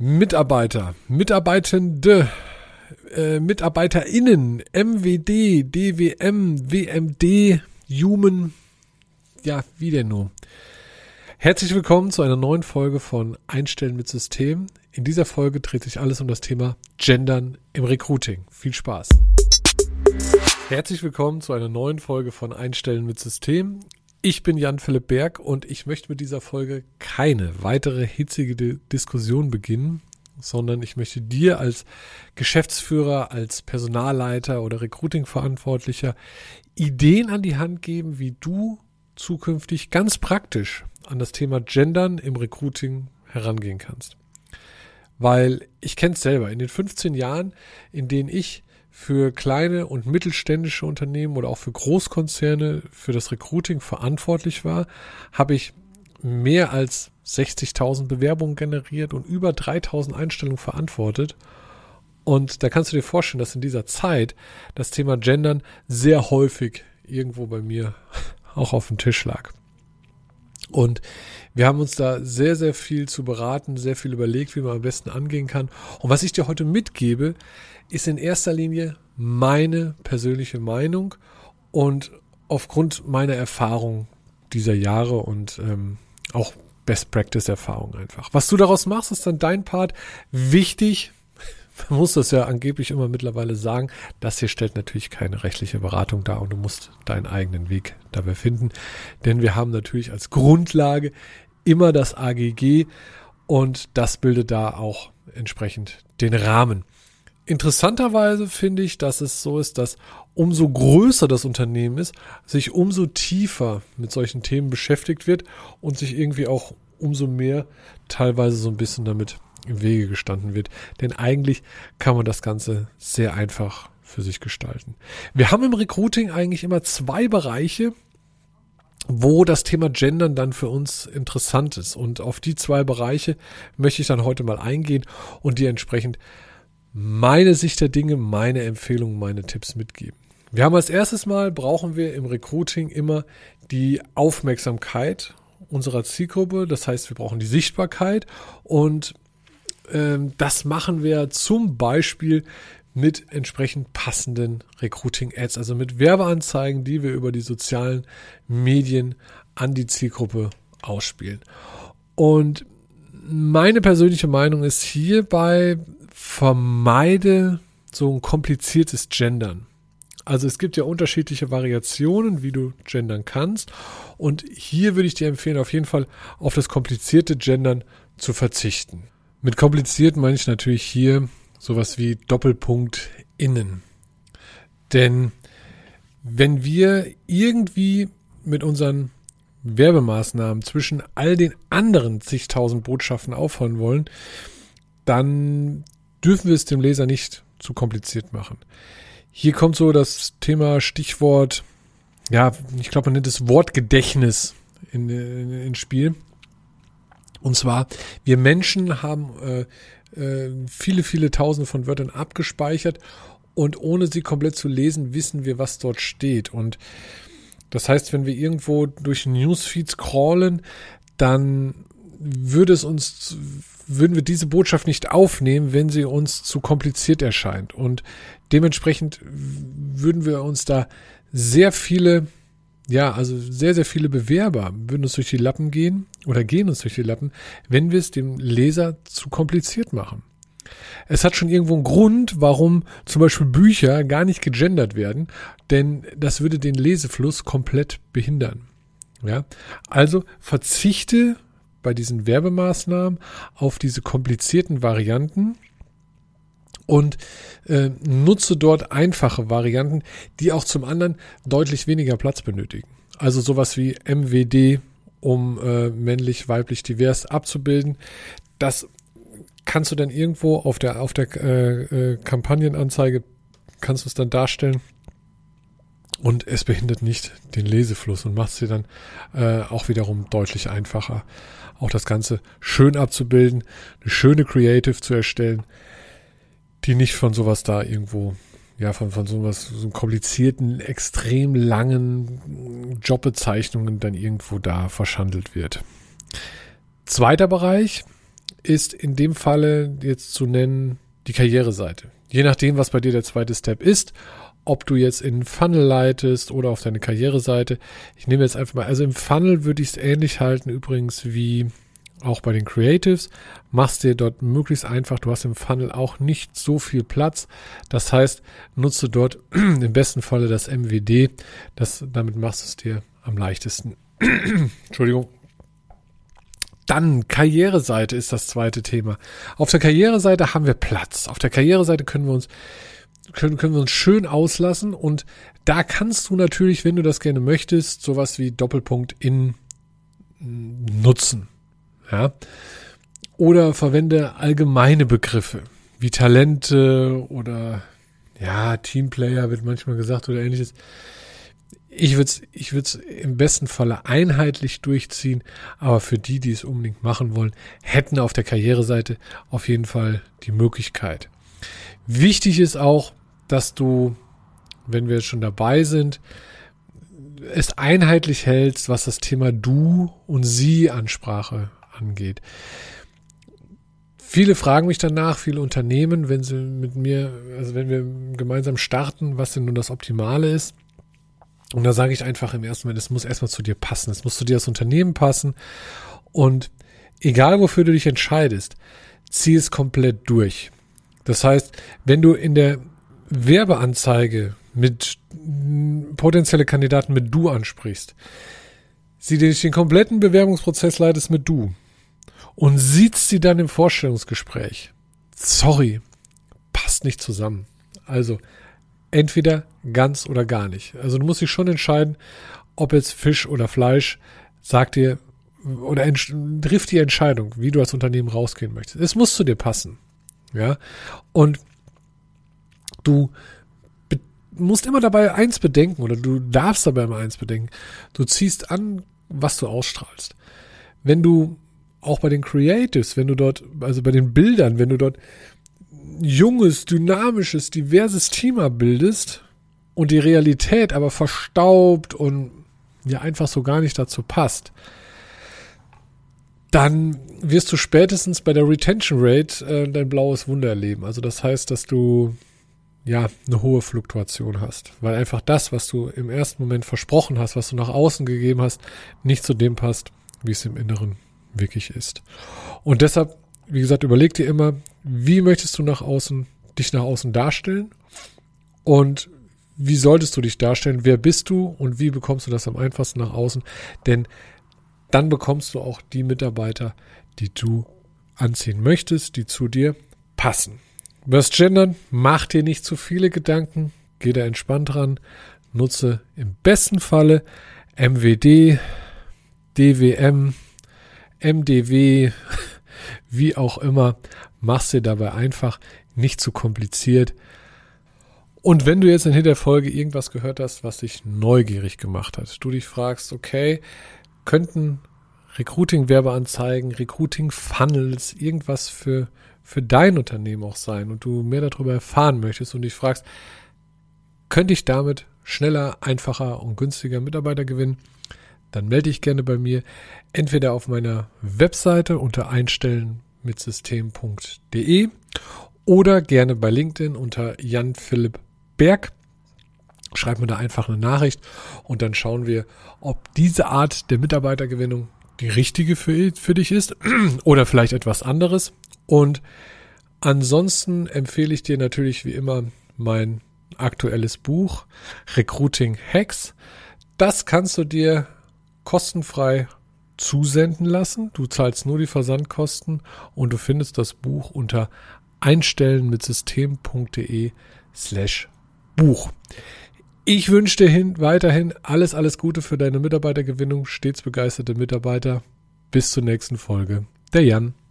Mitarbeiter, Mitarbeitende, äh, MitarbeiterInnen, MWD, DWM, WMD, Human, ja, wie denn nun? Herzlich willkommen zu einer neuen Folge von Einstellen mit System. In dieser Folge dreht sich alles um das Thema Gendern im Recruiting. Viel Spaß. Herzlich willkommen zu einer neuen Folge von Einstellen mit System. Ich bin Jan-Philipp Berg und ich möchte mit dieser Folge keine weitere hitzige Diskussion beginnen, sondern ich möchte dir als Geschäftsführer, als Personalleiter oder Recruiting-Verantwortlicher Ideen an die Hand geben, wie du zukünftig ganz praktisch an das Thema Gendern im Recruiting herangehen kannst. Weil ich kenne es selber, in den 15 Jahren, in denen ich für kleine und mittelständische Unternehmen oder auch für Großkonzerne für das Recruiting verantwortlich war, habe ich mehr als 60.000 Bewerbungen generiert und über 3.000 Einstellungen verantwortet. Und da kannst du dir vorstellen, dass in dieser Zeit das Thema Gendern sehr häufig irgendwo bei mir auch auf dem Tisch lag. Und wir haben uns da sehr, sehr viel zu beraten, sehr viel überlegt, wie man am besten angehen kann. Und was ich dir heute mitgebe, ist in erster Linie meine persönliche Meinung und aufgrund meiner Erfahrung dieser Jahre und ähm, auch Best Practice Erfahrung einfach. Was du daraus machst, ist dann dein Part. Wichtig, man muss das ja angeblich immer mittlerweile sagen, das hier stellt natürlich keine rechtliche Beratung dar und du musst deinen eigenen Weg dabei finden. Denn wir haben natürlich als Grundlage immer das AGG und das bildet da auch entsprechend den Rahmen. Interessanterweise finde ich, dass es so ist, dass umso größer das Unternehmen ist, sich umso tiefer mit solchen Themen beschäftigt wird und sich irgendwie auch umso mehr teilweise so ein bisschen damit im Wege gestanden wird. Denn eigentlich kann man das Ganze sehr einfach für sich gestalten. Wir haben im Recruiting eigentlich immer zwei Bereiche, wo das Thema Gendern dann für uns interessant ist. Und auf die zwei Bereiche möchte ich dann heute mal eingehen und die entsprechend meine Sicht der Dinge, meine Empfehlungen, meine Tipps mitgeben. Wir haben als erstes Mal, brauchen wir im Recruiting immer die Aufmerksamkeit unserer Zielgruppe. Das heißt, wir brauchen die Sichtbarkeit und das machen wir zum Beispiel mit entsprechend passenden Recruiting-Ads, also mit Werbeanzeigen, die wir über die sozialen Medien an die Zielgruppe ausspielen. Und meine persönliche Meinung ist hierbei vermeide so ein kompliziertes Gendern. Also es gibt ja unterschiedliche Variationen, wie du gendern kannst. Und hier würde ich dir empfehlen, auf jeden Fall auf das komplizierte Gendern zu verzichten. Mit kompliziert meine ich natürlich hier sowas wie Doppelpunkt innen. Denn wenn wir irgendwie mit unseren Werbemaßnahmen zwischen all den anderen zigtausend Botschaften aufholen wollen, dann dürfen wir es dem Leser nicht zu kompliziert machen. Hier kommt so das Thema Stichwort, ja, ich glaube, man nennt es Wortgedächtnis in, in, ins Spiel. Und zwar, wir Menschen haben äh, äh, viele, viele Tausende von Wörtern abgespeichert und ohne sie komplett zu lesen, wissen wir, was dort steht. Und das heißt, wenn wir irgendwo durch Newsfeeds crawlen, dann würde es uns, würden wir diese Botschaft nicht aufnehmen, wenn sie uns zu kompliziert erscheint. Und dementsprechend würden wir uns da sehr viele, ja, also sehr, sehr viele Bewerber würden uns durch die Lappen gehen oder gehen uns durch die Lappen, wenn wir es dem Leser zu kompliziert machen. Es hat schon irgendwo einen Grund, warum zum Beispiel Bücher gar nicht gegendert werden, denn das würde den Lesefluss komplett behindern. Ja, also verzichte bei diesen Werbemaßnahmen auf diese komplizierten Varianten und äh, nutze dort einfache Varianten, die auch zum anderen deutlich weniger Platz benötigen. Also sowas wie MWD, um äh, männlich, weiblich, divers abzubilden. Das kannst du dann irgendwo auf der auf der äh, äh, Kampagnenanzeige kannst du es dann darstellen und es behindert nicht den Lesefluss und macht es dir dann äh, auch wiederum deutlich einfacher, auch das Ganze schön abzubilden, eine schöne Creative zu erstellen, die nicht von sowas da irgendwo, ja, von, von sowas, so komplizierten, extrem langen Jobbezeichnungen dann irgendwo da verschandelt wird. Zweiter Bereich ist in dem Falle jetzt zu nennen die Karriereseite. Je nachdem, was bei dir der zweite Step ist, ob du jetzt in Funnel leitest oder auf deine Karriereseite. Ich nehme jetzt einfach mal, also im Funnel würde ich es ähnlich halten, übrigens wie auch bei den Creatives. Machst dir dort möglichst einfach, du hast im Funnel auch nicht so viel Platz. Das heißt, nutze dort im besten Falle das MWD. Das, damit machst du es dir am leichtesten. Entschuldigung. Dann Karriereseite ist das zweite Thema. Auf der Karriereseite haben wir Platz. Auf der Karriereseite können wir uns können, können wir uns schön auslassen und da kannst du natürlich, wenn du das gerne möchtest, sowas wie Doppelpunkt in nutzen. Ja. Oder verwende allgemeine Begriffe wie Talente oder ja, Teamplayer wird manchmal gesagt oder ähnliches ich würde es ich würd's im besten Falle einheitlich durchziehen, aber für die, die es unbedingt machen wollen, hätten auf der Karriereseite auf jeden Fall die Möglichkeit. Wichtig ist auch, dass du, wenn wir jetzt schon dabei sind, es einheitlich hältst, was das Thema Du und Sie Ansprache angeht. Viele fragen mich danach, viele Unternehmen, wenn sie mit mir, also wenn wir gemeinsam starten, was denn nun das Optimale ist. Und da sage ich einfach im ersten Moment, es muss erstmal zu dir passen. Es muss zu dir als Unternehmen passen. Und egal wofür du dich entscheidest, zieh es komplett durch. Das heißt, wenn du in der Werbeanzeige mit potenzielle Kandidaten mit du ansprichst, sie durch den kompletten Bewerbungsprozess leitest mit du und siehst sie dann im Vorstellungsgespräch. Sorry, passt nicht zusammen. Also entweder ganz oder gar nicht. Also du musst dich schon entscheiden, ob jetzt Fisch oder Fleisch, sagt dir oder trifft die Entscheidung, wie du als Unternehmen rausgehen möchtest. Es muss zu dir passen. Ja. Und du musst immer dabei eins bedenken oder du darfst dabei immer eins bedenken. Du ziehst an, was du ausstrahlst. Wenn du auch bei den Creatives, wenn du dort, also bei den Bildern, wenn du dort junges, dynamisches, diverses Team abbildest und die Realität aber verstaubt und ja einfach so gar nicht dazu passt, dann wirst du spätestens bei der Retention Rate äh, dein blaues Wunder erleben. Also das heißt, dass du ja eine hohe Fluktuation hast, weil einfach das, was du im ersten Moment versprochen hast, was du nach außen gegeben hast, nicht zu dem passt, wie es im Inneren wirklich ist. Und deshalb wie gesagt, überleg dir immer, wie möchtest du nach außen, dich nach außen darstellen und wie solltest du dich darstellen, wer bist du und wie bekommst du das am einfachsten nach außen, denn dann bekommst du auch die Mitarbeiter, die du anziehen möchtest, die zu dir passen. Wirst gendern, mach dir nicht zu viele Gedanken, geh da entspannt ran, nutze im besten Falle MWD, DWM, MDW, wie auch immer, mach's dir dabei einfach, nicht zu kompliziert. Und wenn du jetzt in der Folge irgendwas gehört hast, was dich neugierig gemacht hat, du dich fragst, okay, könnten Recruiting-Werbeanzeigen, Recruiting-Funnels, irgendwas für, für dein Unternehmen auch sein und du mehr darüber erfahren möchtest und dich fragst, könnte ich damit schneller, einfacher und günstiger Mitarbeiter gewinnen, dann melde dich gerne bei mir, entweder auf meiner Webseite unter Einstellen mit System.de oder gerne bei LinkedIn unter Jan Philipp Berg. Schreib mir da einfach eine Nachricht und dann schauen wir, ob diese Art der Mitarbeitergewinnung die richtige für, für dich ist oder vielleicht etwas anderes. Und ansonsten empfehle ich dir natürlich wie immer mein aktuelles Buch Recruiting Hacks. Das kannst du dir kostenfrei zusenden lassen. Du zahlst nur die Versandkosten und du findest das Buch unter einstellen mit system.de slash Buch. Ich wünsche dir hin, weiterhin alles, alles Gute für deine Mitarbeitergewinnung, stets begeisterte Mitarbeiter. Bis zur nächsten Folge. Der Jan.